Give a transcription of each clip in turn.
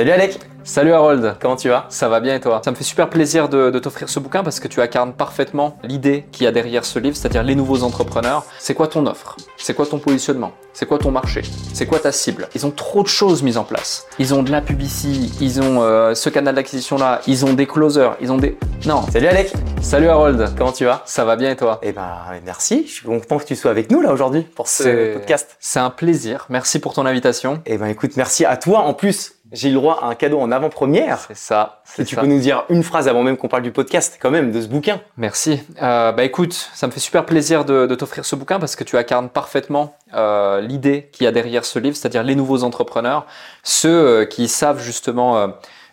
Salut Alec. Salut Harold. Comment tu vas? Ça va bien et toi? Ça me fait super plaisir de, t'offrir ce bouquin parce que tu incarnes parfaitement l'idée qu'il y a derrière ce livre, c'est-à-dire les nouveaux entrepreneurs. C'est quoi ton offre? C'est quoi ton positionnement? C'est quoi ton marché? C'est quoi ta cible? Ils ont trop de choses mises en place. Ils ont de la publicité, ils ont euh, ce canal d'acquisition là, ils ont des closers, ils ont des... Non. Salut Alec. Salut Harold. Comment tu vas? Ça va bien et toi? Eh ben merci, je suis content que tu sois avec nous là aujourd'hui pour ce podcast. C'est un plaisir, merci pour ton invitation. Eh ben écoute, merci à toi en plus j'ai eu le droit à un cadeau en avant-première. C'est ça. Si tu peux nous dire une phrase avant même qu'on parle du podcast, quand même, de ce bouquin. Merci. Euh, bah écoute, ça me fait super plaisir de, de t'offrir ce bouquin parce que tu incarnes parfaitement euh, l'idée qu'il y a derrière ce livre, c'est-à-dire les nouveaux entrepreneurs, ceux euh, qui savent justement euh,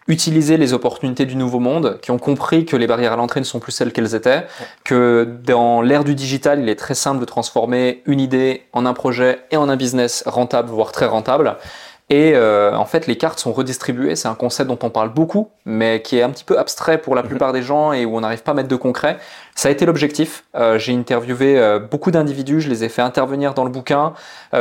utiliser les opportunités du nouveau monde, qui ont compris que les barrières à l'entrée ne sont plus celles qu'elles étaient, que dans l'ère du digital, il est très simple de transformer une idée en un projet et en un business rentable, voire très rentable. Et euh, en fait, les cartes sont redistribuées. C'est un concept dont on parle beaucoup, mais qui est un petit peu abstrait pour la mhm. plupart des gens et où on n'arrive pas à mettre de concret. Ça a été l'objectif. Euh, j'ai interviewé euh, beaucoup d'individus, je les ai fait intervenir dans le bouquin.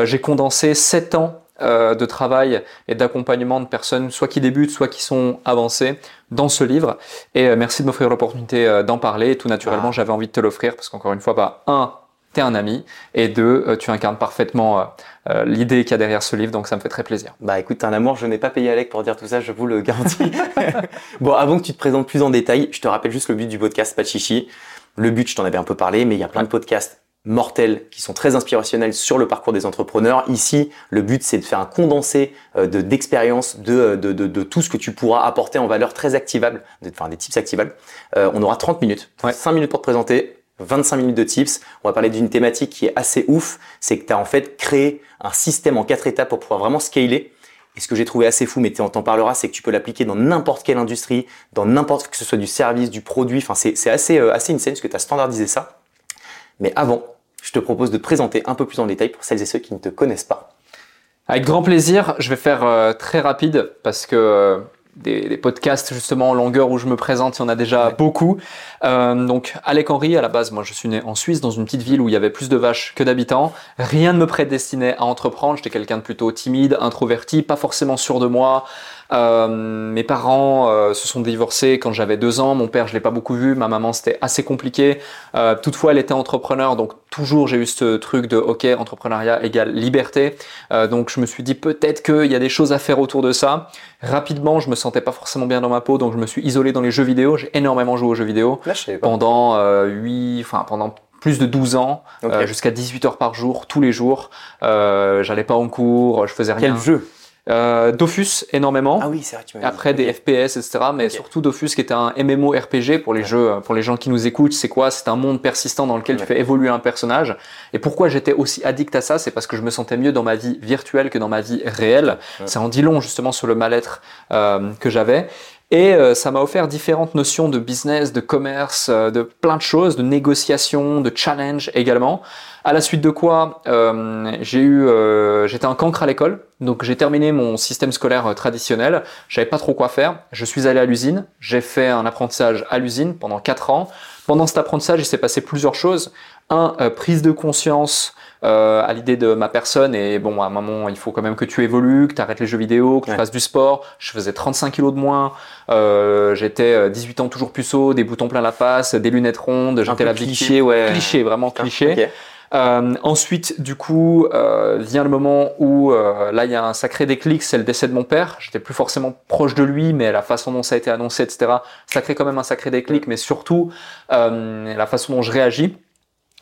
j'ai condensé sept ans de travail et d'accompagnement de personnes, soit qui débutent, soit qui sont avancées, dans ce livre. Et merci de m'offrir l'opportunité d'en parler. Et tout naturellement, ah. j'avais envie de te l'offrir parce qu'encore une fois, bah, un, un ami, et deux, euh, tu incarnes parfaitement euh, euh, l'idée qu'il y a derrière ce livre, donc ça me fait très plaisir. Bah écoute, un amour, je n'ai pas payé Alec pour dire tout ça, je vous le garantis. bon, avant que tu te présentes plus en détail, je te rappelle juste le but du podcast, pas de chichi. Le but, je t'en avais un peu parlé, mais il y a plein de podcasts mortels qui sont très inspirationnels sur le parcours des entrepreneurs. Ici, le but, c'est de faire un condensé de d'expérience de, de, de, de, tout ce que tu pourras apporter en valeur très activable, enfin des tips activables. on aura 30 minutes, ouais. 5 minutes pour te présenter, 25 minutes de tips. On va parler d'une thématique qui est assez ouf. C'est que tu as en fait créé un système en quatre étapes pour pouvoir vraiment scaler. Et ce que j'ai trouvé assez fou, mais tu en parleras, c'est que tu peux l'appliquer dans n'importe quelle industrie, dans n'importe que ce soit du service, du produit. Enfin, c'est assez, euh, assez insane parce que tu as standardisé ça. Mais avant, je te propose de te présenter un peu plus en détail pour celles et ceux qui ne te connaissent pas. Avec grand plaisir, je vais faire euh, très rapide parce que des, podcasts justement en longueur où je me présente, il y en a déjà beaucoup. Euh, donc Alec Henry, à la base, moi je suis né en Suisse, dans une petite ville où il y avait plus de vaches que d'habitants. Rien ne me prédestinait à entreprendre, j'étais quelqu'un de plutôt timide, introverti, pas forcément sûr de moi. Euh, mes parents euh, se sont divorcés quand j'avais deux ans. Mon père, je l'ai pas beaucoup vu. Ma maman, c'était assez compliqué. Euh, toutefois, elle était entrepreneur, donc toujours j'ai eu ce truc de OK, entrepreneuriat égale liberté. Euh, donc je me suis dit peut-être qu'il y a des choses à faire autour de ça. Rapidement, je me sentais pas forcément bien dans ma peau, donc je me suis isolé dans les jeux vidéo. J'ai énormément joué aux jeux vidéo pendant huit, enfin pendant plus de 12 ans, jusqu'à 18 heures par jour, tous les jours. Euh, J'allais pas en cours, je faisais rien. Quel jeu? Euh, Dofus énormément. Ah oui, c'est vrai. Tu Après des FPS, etc. Mais surtout Dofus qui était un MMO RPG pour les jeux, pour les gens qui nous écoutent. C'est quoi? C'est un monde persistant dans lequel tu fais évoluer un personnage. Et pourquoi j'étais aussi addict à ça? C'est parce que je me sentais mieux dans ma vie virtuelle que dans ma vie réelle. Ça en dit long justement sur le mal-être euh, que j'avais. Et euh, ça m'a offert différentes notions de business, de commerce, euh, de plein de choses, de négociation, de challenge également. À la suite de quoi, euh, j'ai eu, euh, j'étais un cancre à l'école, donc j'ai terminé mon système scolaire euh, traditionnel. J'avais pas trop quoi faire. Je suis allé à l'usine. J'ai fait un apprentissage à l'usine pendant quatre ans. Pendant cet apprentissage, il s'est passé plusieurs choses. Un, prise de conscience euh, à l'idée de ma personne et bon à un moment il faut quand même que tu évolues, que tu arrêtes les jeux vidéo, que tu fasses du sport. Je faisais 35 kilos de moins, euh, j'étais 18 ans toujours puceau, des boutons plein la face, des lunettes rondes, j'étais la cliché, ouais, cliché vraiment cliché. Euh, ensuite, du coup, euh, vient le moment où euh, là, il y a un sacré déclic, c'est le décès de mon père. J'étais plus forcément proche de lui, mais la façon dont ça a été annoncé, etc., ça crée quand même un sacré déclic, mais surtout euh, la façon dont je réagis.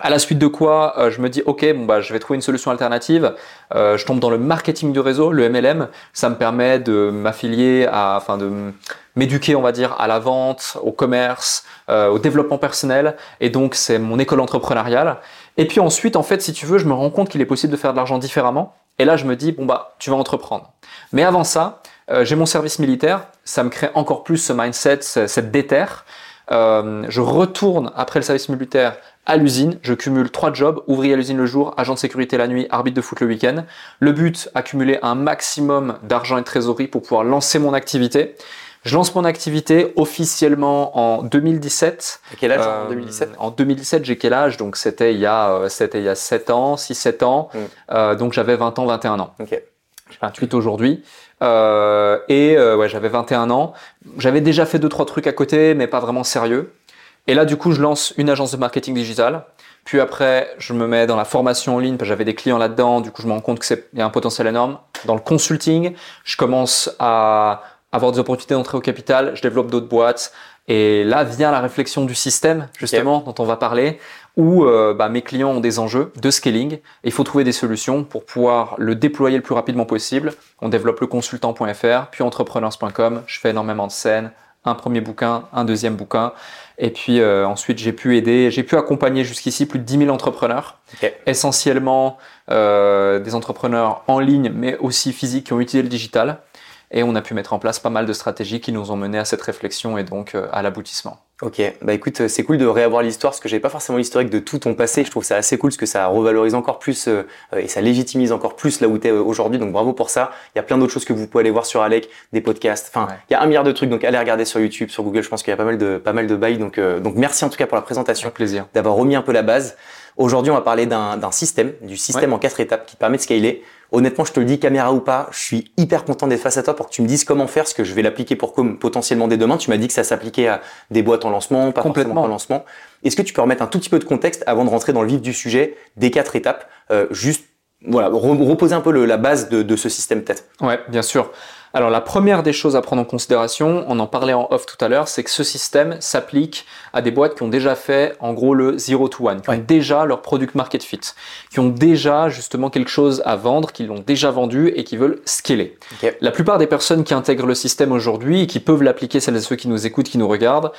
À la suite de quoi, euh, je me dis ok, bon bah je vais trouver une solution alternative. Euh, je tombe dans le marketing du réseau, le MLM. Ça me permet de m'affilier enfin de m'éduquer, on va dire, à la vente, au commerce, euh, au développement personnel. Et donc c'est mon école entrepreneuriale. Et puis ensuite, en fait, si tu veux, je me rends compte qu'il est possible de faire de l'argent différemment. Et là, je me dis bon bah tu vas entreprendre. Mais avant ça, j'ai mon service militaire. Ça me crée encore plus ce mindset, cette déterre. je retourne après le service militaire à l'usine. Je cumule trois jobs, ouvrier à l'usine le jour, agent de sécurité la nuit, arbitre de foot le week-end. Le but, accumuler un maximum d'argent et de trésorerie pour pouvoir lancer mon activité. Je lance mon activité officiellement en 2017. À quel âge en 2017 euh, En 2017, j'ai quel âge? Donc c'était il y a euh, c'était il y a 7 ans, 6 7 ans. Mm. Euh, donc j'avais 20 ans, 21 ans. 28 aujourd'hui. Euh, et euh, ouais, j'avais 21 ans. J'avais déjà fait deux trois trucs à côté, mais pas vraiment sérieux. Et là, du coup, je lance une agence de marketing digital. Puis après, je me mets dans la formation en ligne, parce que j'avais des clients là-dedans. Du coup, je me rends compte qu'il y a un potentiel énorme. Dans le consulting, je commence à avoir des opportunités d'entrer au capital. Je développe d'autres boîtes. Et là vient la réflexion du système, justement, dont on va parler, où euh, bah, mes clients ont des enjeux de scaling. Et il faut trouver des solutions pour pouvoir le déployer le plus rapidement possible. On développe le consultant.fr, puis entrepreneurs.com. Je fais énormément de scènes, un premier bouquin, un deuxième bouquin. Et puis euh, ensuite, j'ai pu aider, j'ai pu accompagner jusqu'ici plus de 10 000 entrepreneurs, essentiellement euh, des entrepreneurs en ligne, mais aussi physiques qui ont utilisé le digital. Et on a pu mettre en place pas mal de stratégies qui nous ont mené à cette réflexion et donc euh, à l'aboutissement. Ok, bah écoute, euh, c'est cool de réavoir l'histoire parce que j'avais pas forcément l'historique de tout ton passé. Je trouve ça assez cool parce que ça revalorise encore plus euh, et ça légitimise encore plus là où tu es aujourd'hui. Donc bravo pour ça. Il y a plein d'autres choses que vous pouvez aller voir sur Alec, des podcasts. Enfin, il y a un milliard de trucs. Donc allez regarder sur YouTube, sur Google. Je pense qu'il y a pas mal de pas mal de bails. Donc donc merci en tout cas pour la présentation. Avec plaisir. D'avoir remis un peu la base. Aujourd'hui, on va parler d'un système, du système en quatre étapes qui permet de scaler. Honnêtement, je te le dis, caméra ou pas, je suis hyper content d'être face à toi pour que tu me dises comment faire, ce que je vais l'appliquer pour comme potentiellement dès demain. Tu m'as dit que ça s'appliquait à des boîtes en lancement, pas Complètement. forcément en lancement. Est-ce que tu peux remettre un tout petit peu de contexte avant de rentrer dans le vif du sujet des quatre étapes, euh, juste voilà, reposer un peu le, la base de, de ce système peut-être. Ouais, bien sûr. Alors la première des choses à prendre en considération, on en parlait en off tout à l'heure, c'est que ce système s'applique à des boîtes qui ont déjà fait en gros le zero to one, qui ont déjà leur product market fit, qui ont déjà justement quelque chose à vendre, qui l'ont déjà vendu et qui veulent scaler. La plupart des personnes qui intègrent le système aujourd'hui et qui peuvent l'appliquer, celles et ceux qui nous écoutent, qui nous regardent,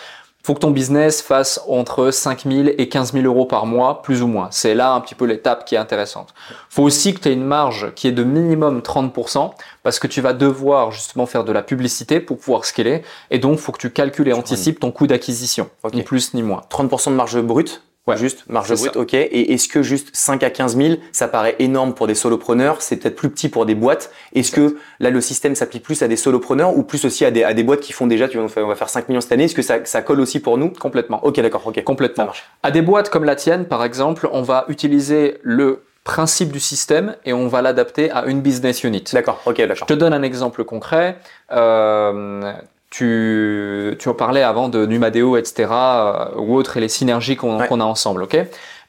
faut que ton business fasse entre 5 000 et 15 000 euros par mois, plus ou moins. C'est là un petit peu l'étape qui est intéressante. faut aussi que tu aies une marge qui est de minimum 30%, parce que tu vas devoir justement faire de la publicité pour pouvoir scaler, et donc faut que tu calcules et anticipes ton coût d'acquisition, ni plus ni moins. 30% de marge brute Ouais, juste marge brute, ok. Et est-ce que juste 5 à 15 000, ça paraît énorme pour des solopreneurs, c'est peut-être plus petit pour des boîtes. Est-ce que là le système s'applique plus à des solopreneurs ou plus aussi à des, à des boîtes qui font déjà, tu vois, on va faire 5 millions cette année, est-ce que ça, ça colle aussi pour nous? Complètement. Ok, d'accord, ok. Complètement. À des boîtes comme la tienne, par exemple, on va utiliser le principe du système et on va l'adapter à une business unit. D'accord, ok, d'accord. Je te donne un exemple concret. Euh, tu, tu en parlais avant de Numadeo, etc. Euh, ou autres et les synergies qu'on a ensemble, ok?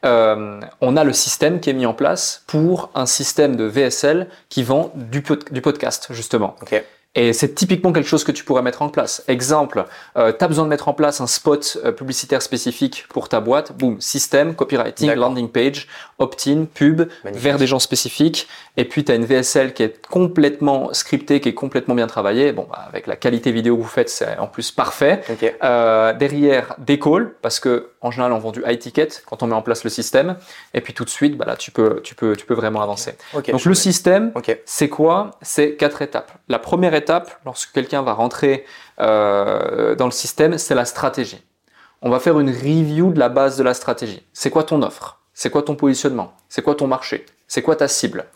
Euh, On a le système qui est mis en place pour un système de VSL qui vend du, du podcast justement. Okay. Et c'est typiquement quelque chose que tu pourrais mettre en place. Exemple, euh, tu as besoin de mettre en place un spot euh, publicitaire spécifique pour ta boîte. Boom, système, copywriting, landing page, opt-in, pub, vers des gens spécifiques. Et puis tu as une VSL qui est complètement scriptée, qui est complètement bien travaillée. Bon, bah, avec la qualité vidéo que vous faites, c'est en plus parfait. Euh, derrière, des calls, parce que en général, on vend du high ticket quand on met en place le système. Et puis tout de suite, bah là, tu peux, tu peux, tu peux vraiment avancer. Donc le système, c'est quoi? C'est quatre étapes. La première étape lorsque quelqu'un va rentrer euh, dans le système, c'est la stratégie. On va faire une review de la base de la stratégie. C'est quoi ton offre? C'est quoi ton positionnement? C'est quoi ton marché? C'est quoi ta cible?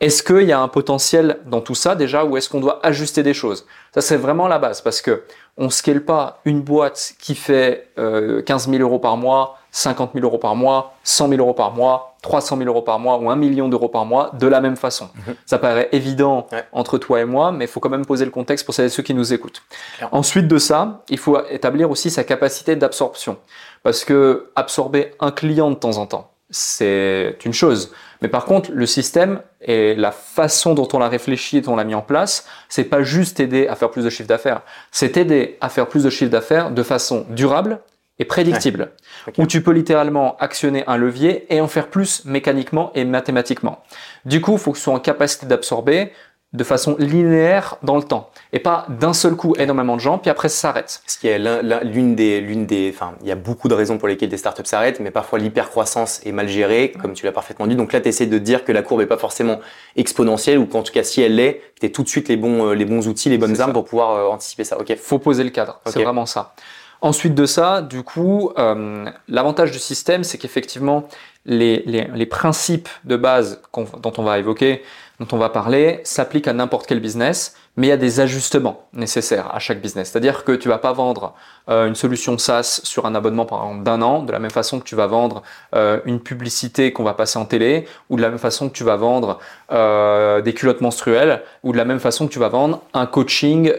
Est-ce qu'il y a un potentiel dans tout ça déjà ou est-ce qu'on doit ajuster des choses? Ça c'est vraiment la base parce que on scale pas une boîte qui fait euh, 15 000 euros par mois 50 000 euros par mois, 100 000 euros par mois, 300 000 euros par mois ou 1 million d'euros par mois de la même façon. Mhm. Ça paraît évident entre toi et moi, mais il faut quand même poser le contexte pour celles et ceux qui nous écoutent. Ensuite de ça, il faut établir aussi sa capacité d'absorption. Parce que absorber un client de temps en temps, c'est une chose. Mais par contre, le système et la façon dont on l'a réfléchi et dont on l'a mis en place, c'est pas juste aider à faire plus de chiffre d'affaires. C'est aider à faire plus de chiffre d'affaires de façon durable et prédictible, où tu peux littéralement actionner un levier et en faire plus mécaniquement et mathématiquement. Du coup, il faut que tu sois en capacité d'absorber de façon linéaire dans le temps et pas d'un seul coup énormément de gens puis après ça s'arrête. Ce qui est l'une des l'une des enfin il y a beaucoup de raisons pour lesquelles des startups s'arrêtent mais parfois l'hypercroissance est mal gérée comme tu l'as parfaitement dit. Donc là tu essaies de dire que la courbe est pas forcément exponentielle ou qu'en tout cas si elle l'est, tu as tout de suite les bons euh, les bons outils, les bonnes armes pour pouvoir euh, anticiper ça. OK. Faut poser le cadre, c'est vraiment ça. Ensuite de ça, du coup, euh, l'avantage du système, c'est qu'effectivement, les, les, les, principes de base dont on va évoquer, dont on va parler, s'appliquent à n'importe quel business, mais il y a des ajustements nécessaires à chaque business. C'est-à-dire que tu vas pas vendre euh, une solution SaaS sur un abonnement par exemple d'un an, de la même façon que tu vas vendre euh, une publicité qu'on va passer en télé, ou de la même façon que tu vas vendre euh, des culottes menstruelles, ou de la même façon que tu vas vendre un coaching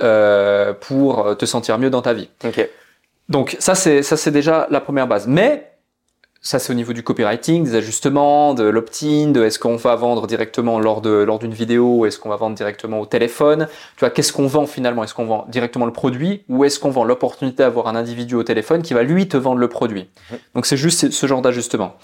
pour te sentir mieux dans ta vie. Ok. Donc ça c'est ça c'est déjà la première base. Mais ça, c'est au niveau du copywriting, des ajustements, de l'opt-in, de est-ce qu'on va vendre directement lors de lors d'une vidéo, est-ce qu'on va vendre directement au téléphone. Tu vois, qu'est-ce qu'on vend finalement? Est-ce qu'on vend directement le produit ou est-ce qu'on vend l'opportunité d'avoir un individu au téléphone qui va lui te vendre le produit? Mhm. Donc c'est juste ce genre d'ajustement.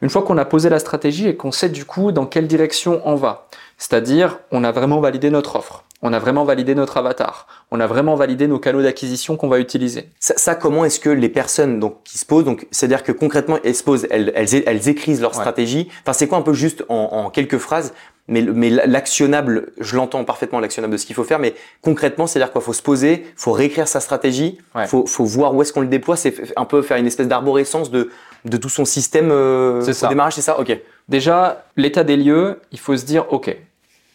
Une fois qu'on a posé la stratégie et qu'on sait du coup dans quelle direction on va, c'est-à-dire on a vraiment validé notre offre on a vraiment validé notre avatar, on a vraiment validé nos canaux d'acquisition qu'on va utiliser. Ça, comment est-ce que les personnes donc qui se posent, donc c'est-à-dire que concrètement elles se posent, elles, elles, écrisent leur stratégie. Enfin, c'est quoi un peu juste en, quelques phrases, mais, mais l'actionnable, je l'entends parfaitement l'actionnable de ce qu'il faut faire, mais concrètement, c'est-à-dire quoi? Faut se poser, faut réécrire sa stratégie, faut, faut voir où est-ce qu'on le déploie. C'est un peu faire une espèce d'arborescence de de tout son système euh, au démarrage, c'est ça? Ok. Déjà, l'état des lieux, il faut se dire, ok,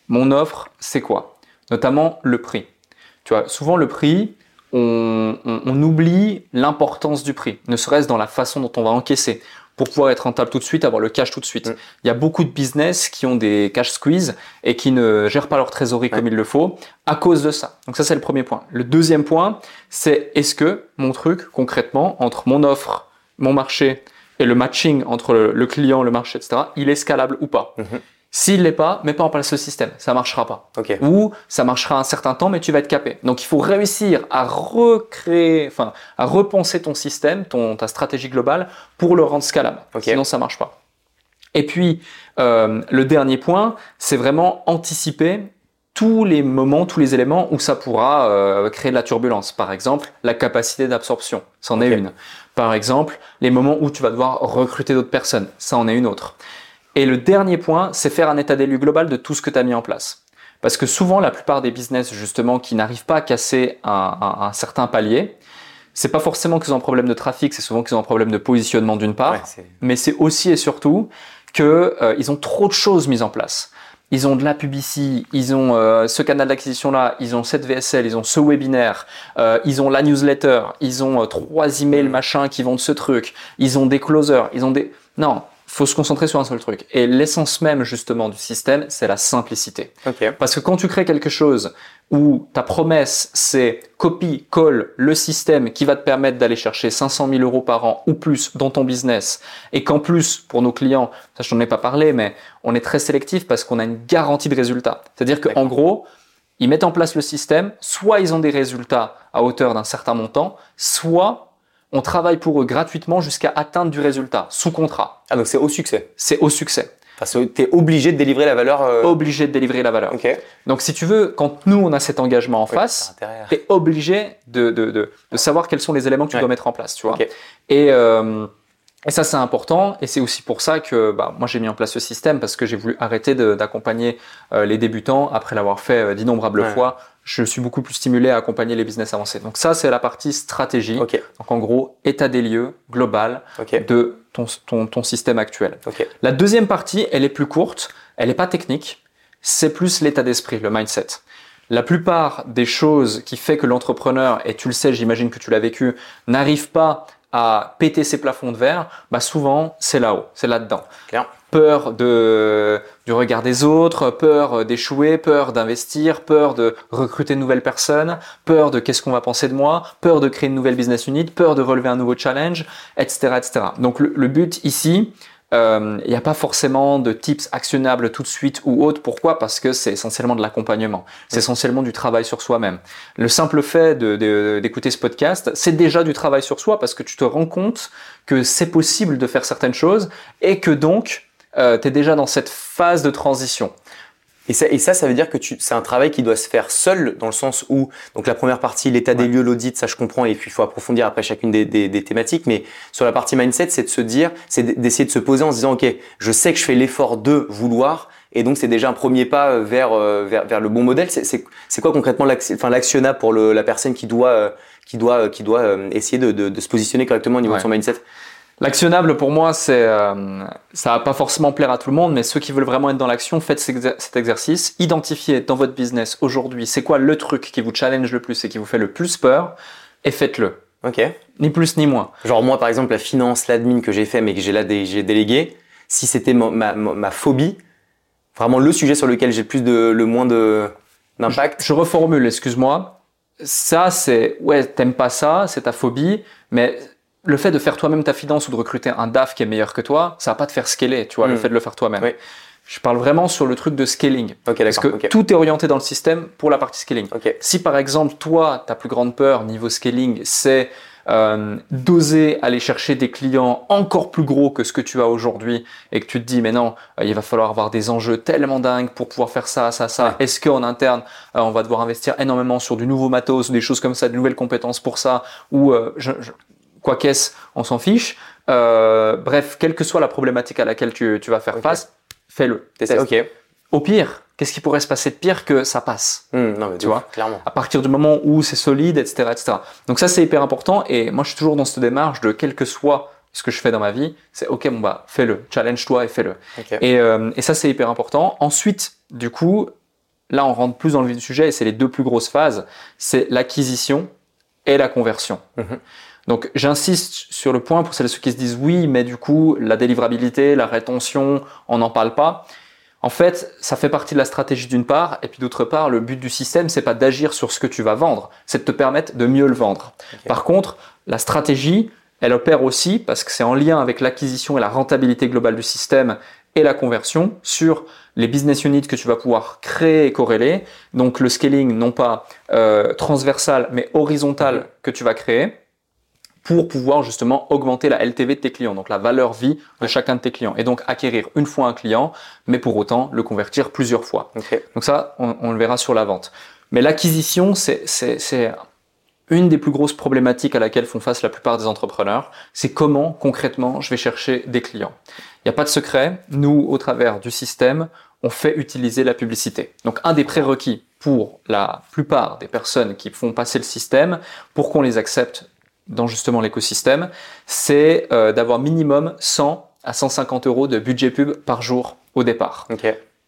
mon offre, c'est quoi? Notamment le prix. Tu vois, souvent le prix, on, oublie l'importance du prix, ne serait-ce dans la façon dont on va encaisser pour pouvoir être rentable tout de suite, avoir le cash tout de suite. Mm. Il y a beaucoup de business qui ont des cash squeeze et qui ne gèrent pas leur trésorerie comme il le faut à cause de ça. Donc ça, c'est le premier point. Le deuxième point, c'est est-ce que mon truc, concrètement, entre mon offre, mon marché et le matching entre le, client, le marché, etc., il est scalable ou pas? Mm-hmm. S'il l'est pas, mets pas en place ce système, ça marchera pas. Ou ça marchera un certain temps, mais tu vas être capé. Donc il faut réussir à recréer, enfin à repenser ton système, ton ta stratégie globale pour le rendre scalable. Sinon ça marche pas. Et puis euh, le dernier point, c'est vraiment anticiper tous les moments, tous les éléments où ça pourra euh, créer de la turbulence. Par exemple, la capacité d'absorption, c'en est une. Par exemple, les moments où tu vas devoir recruter d'autres personnes, ça en est une autre. Et le dernier point, c'est faire un état des lieux global de tout ce que tu as mis en place. Parce que souvent, la plupart des business, justement, qui n'arrivent pas à casser un, certain palier, c'est pas forcément qu'ils ont un problème de trafic, c'est souvent qu'ils ont un problème de positionnement d'une part, mais c'est aussi et surtout qu'ils euh, ont trop de choses mises en place. Ils ont de la publicité, ils ont euh, ce canal d'acquisition là, ils ont cette VSL, ils ont ce webinaire, euh, ils ont la newsletter, ils ont trois emails machin qui vont de ce truc, ils ont des closers, ils ont des non, faut se concentrer sur un seul truc. Et l'essence même justement du système, c'est la simplicité. Parce que quand tu crées quelque chose où ta promesse c'est copie, colle le système qui va te permettre d'aller chercher 500 000 euros par an ou plus dans ton business, et qu'en plus pour nos clients, ça je n'en ai pas parlé, mais on est très sélectif parce qu'on a une garantie de résultat. C'est-à-dire qu'en gros, ils mettent en place le système, soit ils ont des résultats à hauteur d'un certain montant, soit on travaille pour eux gratuitement jusqu'à atteindre du résultat, sous contrat. Ah, donc c'est au succès C'est au succès. Parce que tu es obligé de délivrer la valeur. Euh, obligé de délivrer la valeur. Donc si tu veux, quand nous on a cet engagement en face, tu es obligé de, de, de, savoir quels sont les éléments que tu dois mettre en place. Tu vois et, euh, et ça c'est important et c'est aussi pour ça que bah, moi j'ai mis en place ce système parce que j'ai voulu arrêter d'accompagner euh, les débutants après l'avoir fait d'innombrables fois je suis beaucoup plus stimulé à accompagner les business avancés. Donc ça, c'est la partie stratégie. Donc en gros, état des lieux global de ton, ton, ton, système actuel. La deuxième partie, elle est plus courte, elle n'est pas technique, c'est plus l'état d'esprit, le mindset. La plupart des choses qui fait que l'entrepreneur, et tu le sais, j'imagine que tu l'as vécu, n'arrive pas à péter ses plafonds de verre, bah souvent c'est là-haut, c'est là-dedans. Peur de, du regard des autres, peur d'échouer, peur d'investir, peur de recruter de nouvelles personnes, peur de qu'est-ce qu'on va penser de moi, peur de créer une nouvelle business unit, peur de relever un nouveau challenge, etc. etc. Donc le but ici, il euh, n'y a pas forcément de tips actionnables tout de suite ou autre. Pourquoi? Parce que c'est essentiellement de l'accompagnement. C'est essentiellement du travail sur soi-même. Le simple fait d'écouter ce podcast, c'est déjà du travail sur soi parce que tu te rends compte que c'est possible de faire certaines choses et que donc euh, tu es déjà dans cette phase de transition. Et ça, et ça, ça veut dire que c'est un travail qui doit se faire seul, dans le sens où, donc la première partie, l'état des lieux, l'audit, ça je comprends, et puis il faut approfondir après chacune des, des, des thématiques, mais sur la partie mindset, c'est de se dire, c'est d'essayer de se poser en se disant, ok, je sais que je fais l'effort de vouloir, et donc c'est déjà un premier pas euh, vers, euh, vers, vers le bon modèle. C'est quoi concrètement l'actionnable pour le, la personne qui doit, euh, qui doit, qui doit essayer de, de, de se positionner correctement au niveau de son mindset? L'actionnable pour moi, c'est euh, ça va pas forcément plaire à tout le monde, mais ceux qui veulent vraiment être dans l'action, faites cet exercice. Identifiez dans votre business aujourd'hui, c'est quoi le truc qui vous challenge le plus et qui vous fait le plus peur, et faites-le. Ok. Ni plus ni moins. Genre moi, par exemple, la finance, l'admin que j'ai fait, mais que j'ai là j'ai délégué, si c'était ma, ma, phobie, vraiment le sujet sur lequel j'ai le plus de le moins de d'impact. Je, je reformule, excuse-moi. Ça, c'est ouais, t'aimes pas ça, c'est ta phobie, mais le fait de faire toi-même ta finance ou de recruter un DAF qui est meilleur que toi, ça va pas te faire scaler, tu vois, le hmm. fait de le faire toi-même. Je parle vraiment sur le truc de scaling. parce que tout est orienté dans le système pour la partie scaling. Si par exemple, toi, ta plus grande peur niveau scaling, c'est euh, d'oser aller chercher des clients encore plus gros que ce que tu as aujourd'hui et que tu te dis mais non euh, il va falloir avoir des enjeux tellement dingues pour pouvoir faire ça ça ça est-ce qu'en interne euh, on va devoir investir énormément sur du nouveau matos des choses comme ça de nouvelles compétences pour ça? Ou je, quoi qu'est-ce, on s'en fiche. Euh, bref, quelle que soit la problématique à laquelle tu, vas faire face, fais-le. Ok. Au pire, qu'est-ce qui pourrait se passer de pire que ça passe hmm, Non, mais tu vois, clairement. À partir du moment où c'est solide, etc., etc. Donc ça, c'est hyper important. Et moi, je suis toujours dans cette démarche de quel que soit ce que je fais dans ma vie, c'est ok, bon bah fais-le, challenge-toi et fais-le. Et, euh, et ça, c'est hyper important. Ensuite, du coup, là, on rentre plus dans le vif du sujet et c'est les deux plus grosses phases, c'est l'acquisition et la conversion. Mhm. Donc j'insiste sur le point pour celles ceux qui se disent oui, mais du coup la délivrabilité, la rétention, on n'en parle pas. En fait, ça fait partie de la stratégie d'une part, et puis d'autre part, le but du système, c'est pas d'agir sur ce que tu vas vendre, c'est de te permettre de mieux le vendre. Par contre, la stratégie, elle opère aussi parce que c'est en lien avec l'acquisition et la rentabilité globale du système et la conversion sur les business units que tu vas pouvoir créer et corréler. Donc le scaling, non pas euh, transversal, mais horizontal que tu vas créer pour pouvoir justement augmenter la LTV de tes clients, donc la valeur vie de chacun de tes clients, et donc acquérir une fois un client, mais pour autant le convertir plusieurs fois. Donc ça, on, le verra sur la vente. Mais l'acquisition, c'est une des plus grosses problématiques à laquelle font face la plupart des entrepreneurs, c'est comment concrètement je vais chercher des clients. Il n'y a pas de secret, nous, au travers du système, on fait utiliser la publicité. Donc un des prérequis pour la plupart des personnes qui font passer le système, pour qu'on les accepte dans justement l'écosystème, c'est euh, d'avoir minimum 100 à 150 euros de budget pub par jour au départ.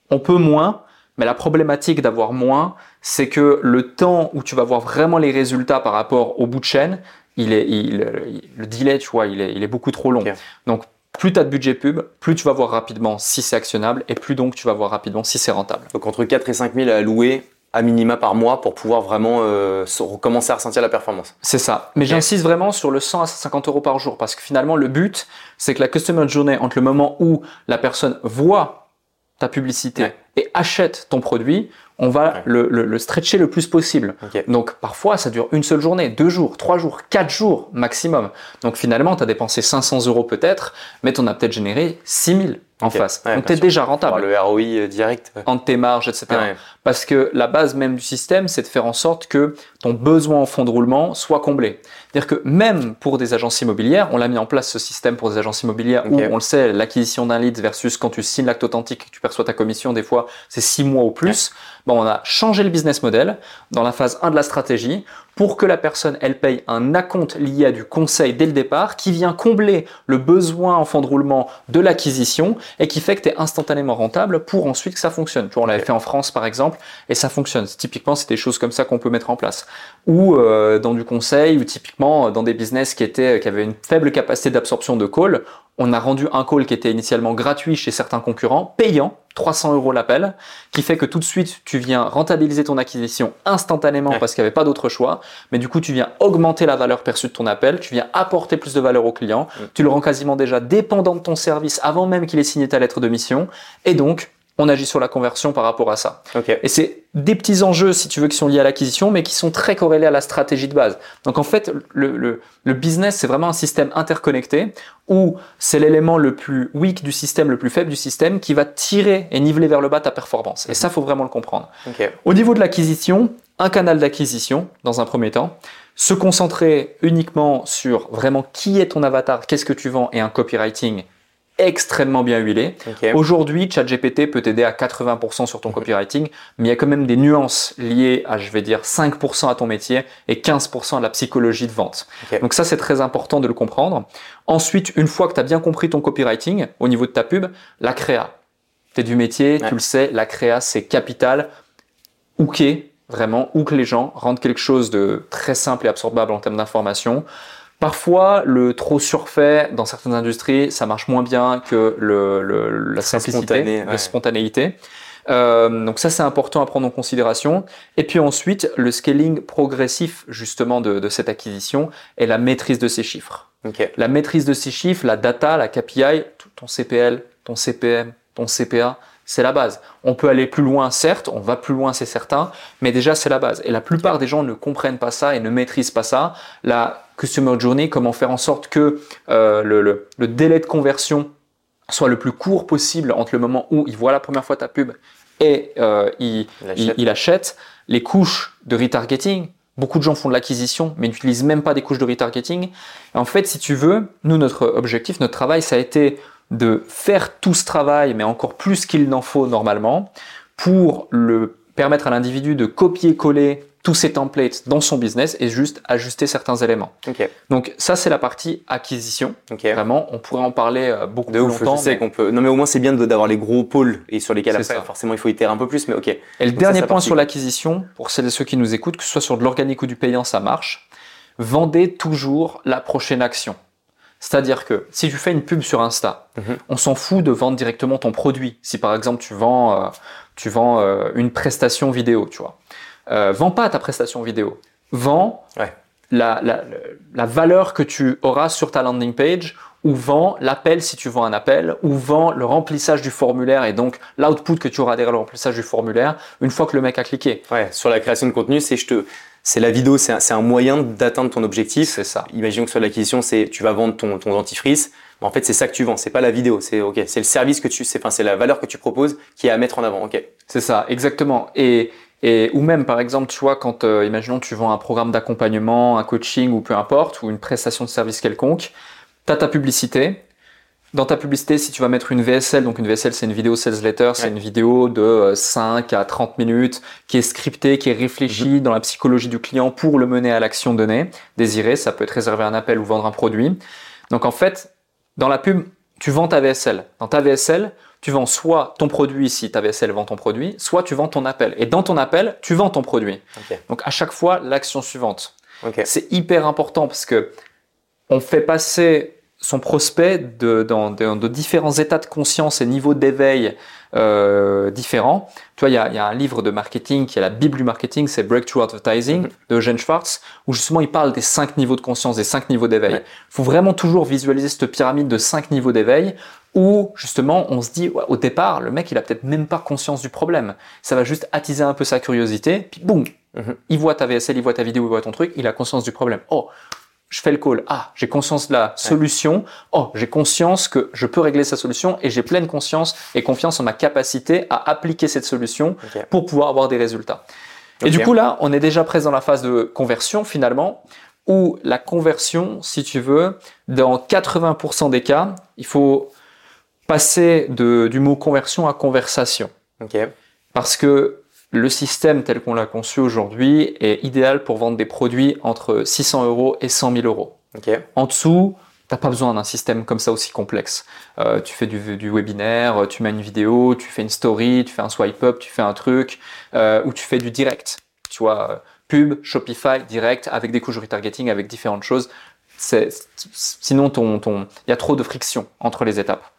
On peut moins, mais la problématique d'avoir moins, c'est que le temps où tu vas voir vraiment les résultats par rapport au bout de chaîne, il est, le délai, tu vois, il est, il est beaucoup trop long. Donc, plus tu as de budget pub, plus tu vas voir rapidement si c'est actionnable et plus donc tu vas voir rapidement si c'est rentable. Donc, entre 4 et 5 000 à louer à minima par mois pour pouvoir vraiment euh, commencer à ressentir la performance. C'est ça. Mais j'insiste vraiment sur le 100 à 150 euros par jour parce que finalement le but c'est que la customer journey entre le moment où la personne voit ta publicité et achète ton produit, on va le, le, stretcher le plus possible. Donc parfois ça dure une seule journée, deux jours, trois jours, quatre jours maximum. Donc finalement tu as dépensé 500 euros peut-être, mais tu en as peut-être généré 6000 en face. Donc tu es déjà rentable. le ROI euh, direct. Entre tes marges, etc. Parce que la base même du système, c'est de faire en sorte que ton besoin en fonds de roulement soit comblé. C'est-à-dire que même pour des agences immobilières, on l'a mis en place ce système pour des agences immobilières où on le sait, l'acquisition d'un lead versus quand tu signes l'acte authentique et que tu perçois ta commission, des fois c'est six mois ou plus. Bon, on a changé le business model dans la phase 1 de la stratégie pour que la personne, elle paye un acompte lié à du conseil dès le départ qui vient combler le besoin en fonds de roulement de l'acquisition et qui fait que tu es instantanément rentable pour ensuite que ça fonctionne. Tu vois, on l'avait fait en France par exemple et ça fonctionne. Typiquement, c'est des choses comme ça qu'on peut mettre en place. Ou euh, dans du conseil ou typiquement dans des business qui étaient qui avaient une faible capacité d'absorption de call, on a rendu un call qui était initialement gratuit chez certains concurrents, payant 300 euros l'appel, qui fait que tout de suite tu viens rentabiliser ton acquisition instantanément parce qu'il n'y avait pas d'autre choix, mais du coup tu viens augmenter la valeur perçue de ton appel, tu viens apporter plus de valeur au client, tu le rends quasiment déjà dépendant de ton service avant même qu'il ait signé ta lettre de mission, et donc on agit sur la conversion par rapport à ça. Et c'est des petits enjeux, si tu veux, qui sont liés à l'acquisition, mais qui sont très corrélés à la stratégie de base. Donc en fait, le, business, c'est vraiment un système interconnecté où c'est l'élément le plus weak du système, le plus faible du système, qui va tirer et niveler vers le bas ta performance. Et ça, faut vraiment le comprendre. Au niveau de l'acquisition, un canal d'acquisition, dans un premier temps, se concentrer uniquement sur vraiment qui est ton avatar, qu'est-ce que tu vends et un copywriting extrêmement bien huilé. Aujourd'hui, ChatGPT peut t'aider à 80% sur ton copywriting, mais il y a quand même des nuances liées à, je vais dire, 5% à ton métier et 15% à la psychologie de vente. Donc ça, c'est très important de le comprendre. Ensuite, une fois que tu as bien compris ton copywriting au niveau de ta pub, la créa. Tu es du métier, tu le sais, la créa, c'est capital. Ok, vraiment, ou que les gens rendent quelque chose de très simple et absorbable en termes d'information. Parfois, le trop surfait dans certaines industries, ça marche moins bien que le, la simplicité, la spontanéité. Euh, donc ça, c'est important à prendre en considération. Et puis ensuite, le scaling progressif justement de, de cette acquisition est la maîtrise de ces chiffres. La maîtrise de ces chiffres, la data, la KPI, ton CPL, ton CPM, ton CPA, c'est la base. On peut aller plus loin, certes, on va plus loin, c'est certain, mais déjà c'est la base. Et la plupart des gens ne comprennent pas ça et ne maîtrisent pas ça. La customer journey, comment faire en sorte que euh, le, le, le, délai de conversion soit le plus court possible entre le moment où il voit la première fois ta pub et euh, il, il, achète. Les couches de retargeting, Beaucoup de gens font de l'acquisition, mais n'utilisent même pas des couches de retargeting. en fait, si tu veux, nous, notre objectif, notre travail, ça a été de faire tout ce travail, mais encore plus qu'il n'en faut normalement, pour le permettre à l'individu de copier-coller tous ces templates dans son business et juste ajuster certains éléments. Donc ça c'est la partie acquisition. Vraiment, on pourrait en parler euh, beaucoup de plus ouf, longtemps. Je sais qu'on peut. Non mais au moins c'est bien d'avoir les gros pôles et sur lesquels après, forcément il faut itérer un peu plus. Mais ok. Et le dernier point sur l'acquisition, pour celles et ceux qui nous écoutent, que ce soit sur de l'organique ou du payant, ça marche. Vendez toujours la prochaine action. C'est-à-dire que si tu fais une pub sur Insta, mhm. on s'en fout de vendre directement ton produit. Si par exemple tu vends, euh, tu vends euh, une prestation vidéo, tu vois, euh, vends pas ta prestation vidéo, vends la, la, la, valeur que tu auras sur ta landing page ou vends l'appel si tu vends un appel, ou vends le remplissage du formulaire et donc l'output que tu auras derrière le remplissage du formulaire une fois que le mec a cliqué. Ouais, sur la création de contenu, c'est je te c'est la vidéo, c'est un, moyen d'atteindre ton objectif. C'est ça. Imaginons que sur l'acquisition, c'est tu vas vendre ton, ton dentifrice. en fait, c'est ça que tu vends, c'est pas la vidéo. C'est ok, c'est le service que tu, c'est enfin c'est la valeur que tu proposes qui est à mettre en avant. Ok. C'est ça, exactement. Et et ou même par exemple, tu vois, quand euh, imaginons tu vends un programme d'accompagnement, un coaching ou peu importe, ou une prestation de service quelconque, tu as ta publicité, dans ta publicité, si tu vas mettre une VSL, donc une VSL c'est une vidéo sales letter, c'est une vidéo de 5 euh, à 30 minutes qui est scriptée, qui est réfléchie mhm. dans la psychologie du client pour le mener à l'action donnée, désirée, ça peut être réserver un appel ou vendre un produit. Donc en fait, dans la pub, tu vends ta VSL. Dans ta VSL, tu vends soit ton produit si ta VSL vend ton produit, soit tu vends ton appel. Et dans ton appel, tu vends ton produit. Donc à chaque fois, l'action suivante. C'est hyper important parce que on fait passer son prospect de, dans, de, différents états de conscience et niveaux d'éveil euh, différents. Tu vois, il y a, y a, un livre de marketing qui est la Bible du marketing, c'est Breakthrough Advertising mm-hmm. de Eugene Schwartz, où justement il parle des cinq niveaux de conscience, des cinq niveaux d'éveil. Il faut vraiment toujours visualiser cette pyramide de cinq niveaux d'éveil où justement on se dit au départ le mec il a peut-être même pas conscience du problème. Ça va juste attiser un peu sa curiosité, puis boum, mm-hmm. il voit ta VSL, il voit ta vidéo, il voit ton truc, il a conscience du problème. Oh, je fais le call. Ah, j'ai conscience de la solution. Oh, j'ai conscience que je peux régler sa solution et j'ai pleine conscience et confiance en ma capacité à appliquer cette solution pour pouvoir avoir des résultats. Et du coup, là, on est déjà présent dans la phase de conversion finalement, où la conversion, si tu veux, dans 80% des cas, il faut passer de, du mot conversion à conversation. Parce que le système tel qu'on l'a conçu aujourd'hui est idéal pour vendre des produits entre 600 euros et 100 000 euros. En dessous, T'as pas besoin d'un système comme ça aussi complexe. Euh, tu fais du, du, webinaire, tu mets une vidéo, tu fais une story, tu fais un swipe up, tu fais un truc, euh, ou tu fais du direct. Tu vois, pub, Shopify, direct, avec des couches de retargeting, avec différentes choses. sinon, ton, ton, il y a trop de friction entre les étapes.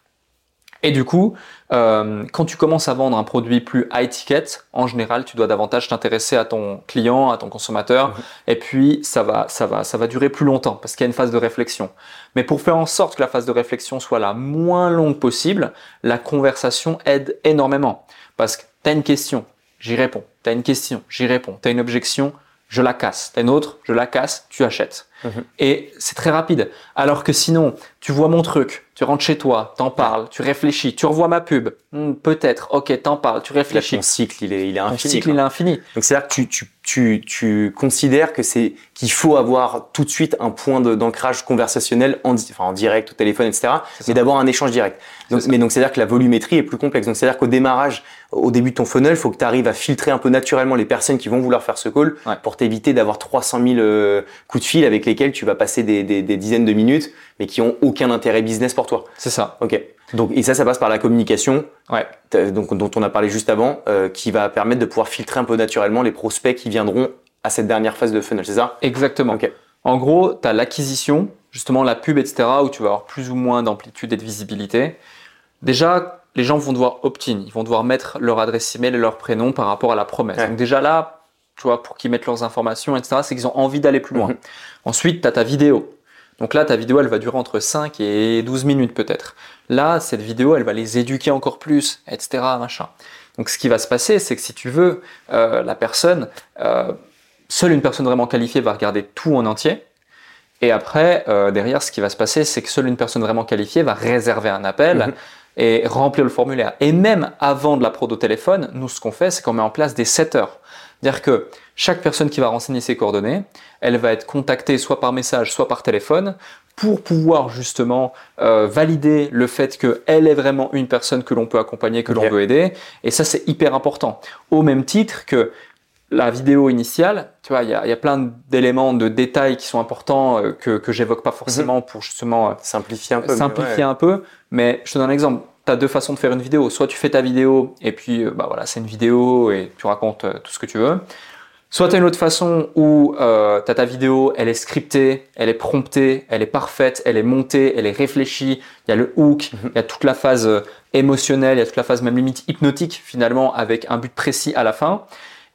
Et du coup, euh, quand tu commences à vendre un produit plus high ticket, en général, tu dois davantage t'intéresser à ton client, à ton consommateur, mhm. et puis ça va, ça va, ça va durer plus longtemps parce qu'il y a une phase de réflexion. Mais pour faire en sorte que la phase de réflexion soit la moins longue possible, la conversation aide énormément. Parce que tu as une question, j'y réponds. Tu as une question, j'y réponds. Tu as une objection, je la casse. Tu as une autre, je la casse, tu achètes. Mhm. Et c'est très rapide. Alors que sinon, tu vois mon truc, tu rentres chez toi, t'en parles, tu réfléchis, tu revois ma pub, hmm, peut-être, ok, t'en parles, tu réfléchis. Ton cycle, il est, il est infini. Ton cycle, il est infini. Donc c'est-à-dire que tu, tu, tu, tu considères que c'est qu'il faut avoir tout de suite un point d'ancrage conversationnel en, enfin, en direct, au téléphone, etc. Mais d'avoir un échange direct. Donc, mais donc c'est-à-dire que la volumétrie est plus complexe. Donc c'est-à-dire qu'au démarrage, au début de ton funnel, il faut que tu arrives à filtrer un peu naturellement les personnes qui vont vouloir faire ce call pour t'éviter d'avoir 300 000 euh, coups de fil avec lesquels tu vas passer des, des, des dizaines de minutes, mais qui ont aucun intérêt business pour toi. C'est ça. Ok. Donc et ça, ça passe par la communication, ouais. donc dont on a parlé juste avant, euh, qui va permettre de pouvoir filtrer un peu naturellement les prospects qui viendront à cette dernière phase de funnel, c'est ça? Exactement. Ok. En gros, tu as l'acquisition, justement la pub, etc., où tu vas avoir plus ou moins d'amplitude et de visibilité. Déjà, les gens vont devoir opt-in, ils vont devoir mettre leur adresse email et leur prénom par rapport à la promesse. Donc déjà là, tu vois, pour qu'ils mettent leurs informations, etc., c'est qu'ils ont envie d'aller plus loin. Mhm. Ensuite, tu as ta vidéo. Donc là, ta vidéo, elle va durer entre 5 et 12 minutes peut-être. Là, cette vidéo, elle va les éduquer encore plus, etc., machin. Donc ce qui va se passer, c'est que si tu veux, euh, la personne, euh, seule une personne vraiment qualifiée va regarder tout en entier. Et après, euh, derrière, ce qui va se passer, c'est que seule une personne vraiment qualifiée va réserver un appel. Mhm. Et remplir le formulaire. Et même avant de la prod au téléphone, nous, ce qu'on fait, c'est qu'on met en place des setters. C'est-à-dire que chaque personne qui va renseigner ses coordonnées, elle va être contactée soit par message, soit par téléphone pour pouvoir justement euh, valider le fait qu'elle est vraiment une personne que l'on peut accompagner, que l'on veut aider. Et ça, c'est hyper important. Au même titre que la vidéo initiale, tu vois, il y a, il y a plein d'éléments, de détails qui sont importants euh, que, que j'évoque pas forcément pour justement euh, Simplifier un peu. mais simplifier ouais. un peu, mais je te donne un exemple. Tu as deux façons de faire une vidéo. Soit tu fais ta vidéo et puis euh, bah voilà, c'est une vidéo et tu racontes euh, tout ce que tu veux. Soit tu as une autre façon où euh, tu as ta vidéo, elle est scriptée, elle est promptée, elle est parfaite, elle est montée, elle est réfléchie, il y a le hook, il y a toute la phase euh, émotionnelle, il y a toute la phase même limite hypnotique finalement avec un but précis à la fin.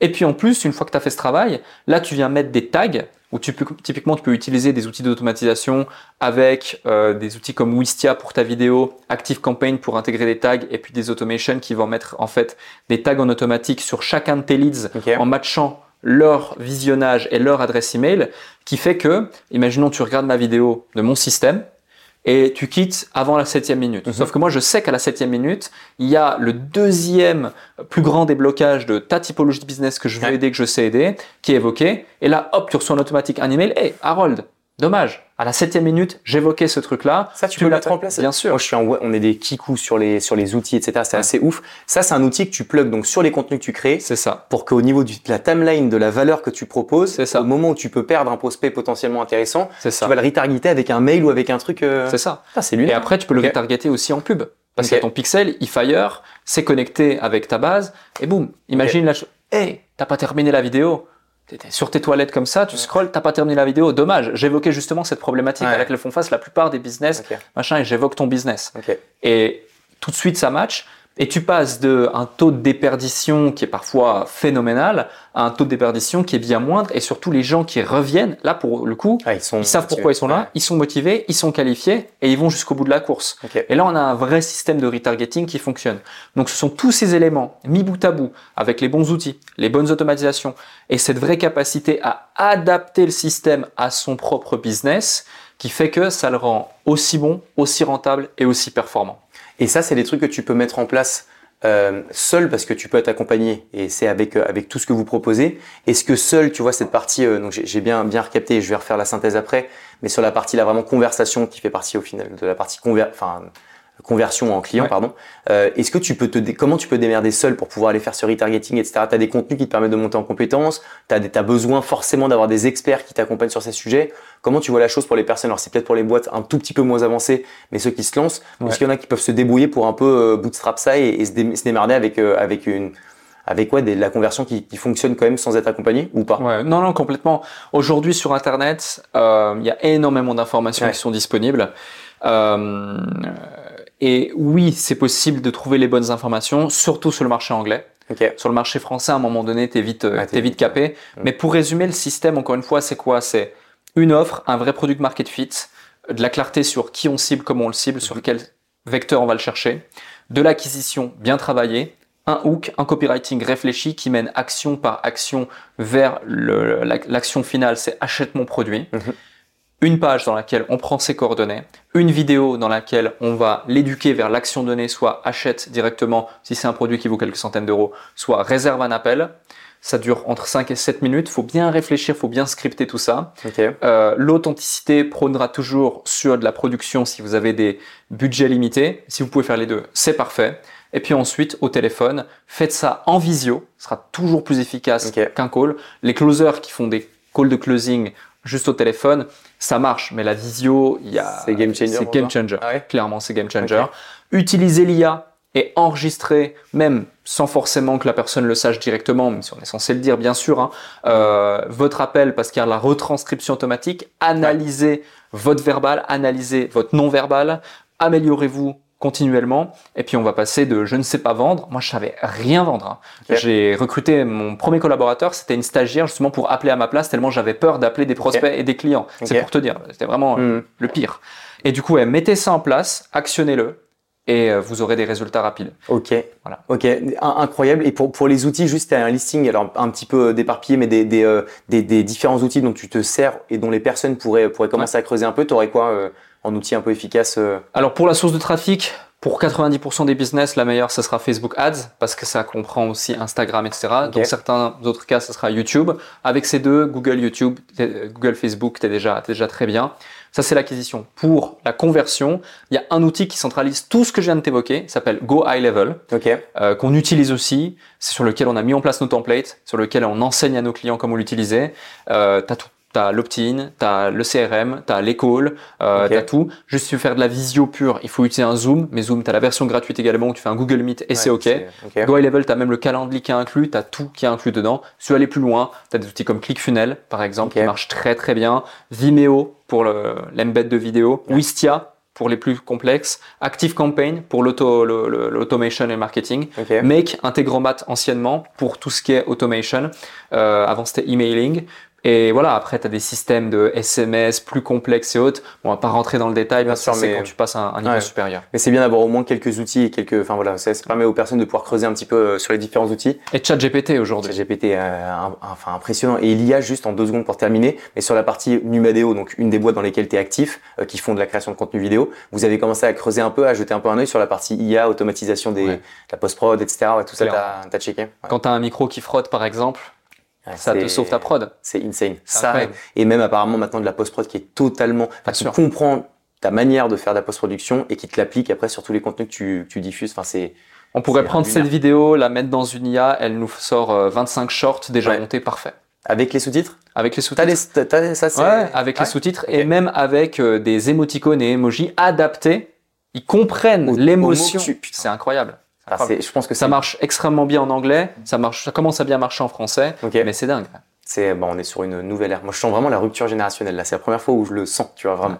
Et puis en plus, une fois que tu as fait ce travail, là tu viens mettre des tags où tu peux, typiquement tu peux utiliser des outils d'automatisation avec euh, des outils comme Wistia pour ta vidéo, ActiveCampaign pour intégrer des tags et puis des automations qui vont mettre en fait des tags en automatique sur chacun de tes leads en matchant leur visionnage et leur adresse email qui fait que, imaginons tu regardes ma vidéo de mon système et tu quittes avant la septième minute. Mhm. Sauf que moi, je sais qu'à la septième minute, il y a le deuxième plus grand déblocage de ta typologie de business que je veux Ouais. aider, que je sais aider, qui est évoqué. Et là, hop, tu reçois en automatique un email. Hey, Harold, dommage. À la septième minute, j'évoquais ce truc-là. Ça, tu, peux le mettre en place. Bien sûr. Moi, je suis en, on est des kikous sur les, sur les outils, etc. C'est Ouais. assez ouf. Ça, c'est un outil que tu plugs donc sur les contenus que tu crées C'est ça. pour qu'au niveau du- de la timeline, de la valeur que tu proposes, C'est ça. au moment où tu peux perdre un prospect potentiellement intéressant, C'est tu ça. vas le retargeter avec un mail ou avec un truc. euh, C'est ça. Putain, c'est Et lunaire. après, tu peux le retargeter aussi en pub. Parce Ok. qu'il y a ton pixel, il fire, c'est connecté avec ta base, et boum, imagine la chose. Hey, t'as pas terminé la vidéo. T'étais sur tes toilettes comme ça, tu scrolles, t'as pas terminé la vidéo. Dommage. J'évoquais justement cette problématique Ouais. à laquelle font face la plupart des business, machin, et j'évoque ton business. Et tout de suite, ça match. Et tu passes de un taux de déperdition qui est parfois phénoménal à un taux de déperdition qui est bien moindre. Et surtout, les gens qui reviennent, là, pour le coup, Ah, ils sont. ils savent pourquoi ils sont là, Ouais. ils sont motivés, ils sont qualifiés et ils vont jusqu'au bout de la course. Et là, on a un vrai système de retargeting qui fonctionne. Donc, ce sont tous ces éléments mis bout à bout avec les bons outils, les bonnes automatisations et cette vraie capacité à adapter le système à son propre business qui fait que ça le rend aussi bon, aussi rentable et aussi performant. Et ça, c'est des trucs que tu peux mettre en place euh, seul parce que tu peux être accompagné et c'est avec euh, avec tout ce que vous proposez. Est-ce que seul, tu vois cette partie euh, donc j'ai j'ai bien bien recapté, et je vais refaire la synthèse après, mais sur la partie là vraiment conversation qui fait partie au final de la partie conver enfin conversion en client Ouais. pardon. Euh, Est-ce que tu peux te dé- comment tu peux démerder seul pour pouvoir aller faire ce retargeting etc. T'as des contenus qui te permettent de monter en compétences, t'as t'as besoin forcément d'avoir des experts qui t'accompagnent sur ces sujets. Comment tu vois la chose pour les personnes? Alors c'est peut-être pour les boîtes un tout petit peu moins avancées, mais ceux qui se lancent, Ouais. est-ce qu'il y en a qui peuvent se débrouiller pour un peu euh, bootstrap ça et, et se, dé- se démerder avec euh, avec une avec ouais, des- de la conversion qui, qui fonctionne quand même sans être accompagné ou pas? Ouais, non, non, complètement. Aujourd'hui, sur Internet, euh, il y a énormément d'informations qui sont disponibles. Euh, et oui, c'est possible de trouver les bonnes informations, surtout sur le marché anglais. Ok. Sur le marché français, à un moment donné, t'es vite, euh, Ouais, t'es vite capé. Mais pour résumer, le système, encore une fois, c'est quoi? C'est une offre, un vrai product market fit, de la clarté sur qui on cible, comment on le cible, sur quel vecteur on va le chercher, de l'acquisition bien travaillée, un hook, un copywriting réfléchi qui mène action par action vers le- l'action finale, c'est achète mon produit. Mhm. Une page dans laquelle on prend ses coordonnées, une vidéo dans laquelle on va l'éduquer vers l'action donnée, soit achète directement si c'est un produit qui vaut quelques centaines d'euros, soit réserve un appel. Ça dure entre 5 et 7 minutes. Faut bien réfléchir, faut bien scripter tout ça. Euh, L'authenticité prônera toujours sur de la production si vous avez des budgets limités. Si vous pouvez faire les deux, c'est parfait. Et puis ensuite, au téléphone, faites ça en visio. Ce sera toujours plus efficace qu'un call. Les closers qui font des calls de closing juste au téléphone, ça marche. Mais la visio, il y a. C'est game changer. C'est game changer. Ah Clairement, c'est game changer. Utilisez l'IA et enregistrer, même sans forcément que la personne le sache directement, même si on est censé le dire bien sûr, hein, euh, votre appel parce qu'il y a la retranscription automatique, analysez votre verbal, analysez votre non-verbal, améliorez-vous continuellement et puis on va passer de je ne sais pas vendre moi je savais rien vendre hein. j'ai recruté mon premier collaborateur c'était une stagiaire justement pour appeler à ma place tellement j'avais peur d'appeler des prospects et des clients c'est pour te dire c'était vraiment hmm. le pire et du coup mettez ça en place actionnez-le et euh, vous aurez des résultats rapides. Ok. Voilà. Ok. Incroyable. Et pour, pour les outils, juste un listing, alors un petit peu déparpillé, mais des, des, euh, des, des, différents outils dont tu te sers et dont les personnes pourraient, pourraient commencer à creuser un peu. Tu aurais quoi euh, en outil un peu efficace Alors pour la source de trafic, pour 90% des business, la meilleure, ce sera Facebook Ads, parce que ça comprend aussi Instagram, etc. Dans certains autres cas, ce sera YouTube. Avec ces deux, Google, YouTube, Google, Facebook, t'es déjà, déjà très bien. Ça, c'est l'acquisition. Pour la conversion, il y a un outil qui centralise tout ce que je viens de t'évoquer, s'appelle Go High Level, euh, qu'on utilise aussi, c'est sur lequel on a mis en place nos templates, sur lequel on enseigne à nos clients comment l'utiliser. Euh, t'as tout T'as l'opt-in, t'as le CRM, t'as les calls, euh, t'as tout. Juste si tu veux faire de la visio pure, il faut utiliser un Zoom. Mais Zoom, t'as la version gratuite également où tu fais un Google Meet et c'est OK. okay. Go High Level, t'as même le calendrier qui est inclus, t'as tout qui est inclus dedans. Si tu veux aller plus loin, t'as des outils comme ClickFunnels, par exemple, qui marchent très très bien. Vimeo pour l'embed de vidéo. Wistia pour les plus complexes, Active Campaign pour l'automation et le marketing, Make Integromat anciennement pour tout ce qui est automation, euh, avant c'était emailing, et voilà, après, tu as des systèmes de SMS plus complexes et autres. Bon, on va pas rentrer dans le détail, bien sûr, mais quand tu passes un, un niveau supérieur. Mais c'est bien d'avoir au moins quelques outils et quelques, enfin voilà, ça, permet aux personnes de pouvoir creuser un petit peu euh, sur les différents outils. Et ChatGPT aujourd'hui. ChatGPT, euh, enfin impressionnant. Et il y a juste en deux secondes pour terminer, mais sur la partie Numadeo, donc une des boîtes dans lesquelles tu es actif, euh, qui font de la création de contenu vidéo, vous avez commencé à creuser un peu, à jeter un peu un œil sur la partie IA, automatisation des, la post-prod, etc. Ouais, tout ça, t'as as checké. Quand tu as un micro qui frotte, par exemple, ça te sauve ta prod. C'est insane. Ça, et même apparemment maintenant de la post-prod qui est totalement, enfin, tu comprends ta manière de faire de la post-production et qui te l'applique après sur tous les contenus que tu, tu diffuses. Enfin, c'est, on pourrait prendre cette vidéo, la mettre dans une IA, elle nous sort 25 euh, shorts déjà montés, parfait. Avec les sous-titres? Avec les sous-titres. ça, ouais, avec les sous-titres et même avec euh, des émoticônes et emojis adaptés. Ils comprennent l'émotion. C'est incroyable je pense que ça marche extrêmement bien en anglais, ça marche, ça commence à bien marcher en français, mais c'est dingue. C'est bon, on est sur une nouvelle ère. Moi, je sens vraiment la rupture générationnelle là. C'est la première fois où je le sens, tu vois vraiment.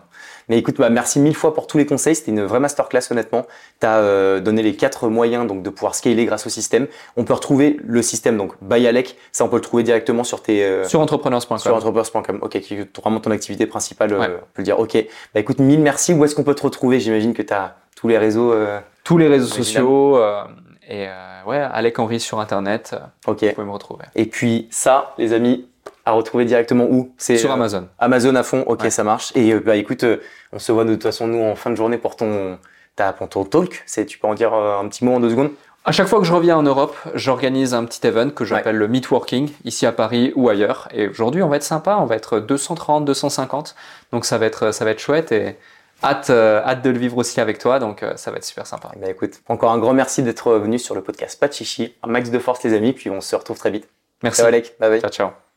Mais écoute, bah, merci mille fois pour tous les conseils. C'était une vraie masterclass, honnêtement. Tu as euh, donné les quatre moyens donc de pouvoir scaler grâce au système. On peut retrouver le système donc Bayalec. Ça, on peut le trouver directement sur tes euh, sur entrepreneurs.com. Sur entrepreneurs.com. Ok, qui est vraiment ton activité principale. Euh, on peut le dire. Ok. Bah écoute, mille merci. Où est-ce qu'on peut te retrouver? J'imagine que tu as tous les réseaux. Tous les réseaux sociaux. Et euh, ouais, Alec Henry sur Internet. Ok. Vous pouvez me retrouver. Et puis ça, les amis, à retrouver directement où? C'est sur euh, Amazon. Amazon à fond. Ok, ça marche. Et euh, bah écoute, on se voit de toute façon nous en fin de journée pour ton ta, pour ton talk. C'est, tu peux en dire un petit mot en deux secondes? À chaque fois que je reviens en Europe, j'organise un petit event que j'appelle le Meetworking, ici à Paris ou ailleurs. Et aujourd'hui, on va être sympa, on va être 230, 250. Donc ça va être, ça va être chouette et hâte, euh, hâte de le vivre aussi avec toi, donc euh, ça va être super sympa. Bah écoute, encore un grand merci d'être venu sur le podcast Pas de chichi. Un max de force les amis, puis on se retrouve très vite. Merci. Ciao Alec, bye bye. Ciao ciao.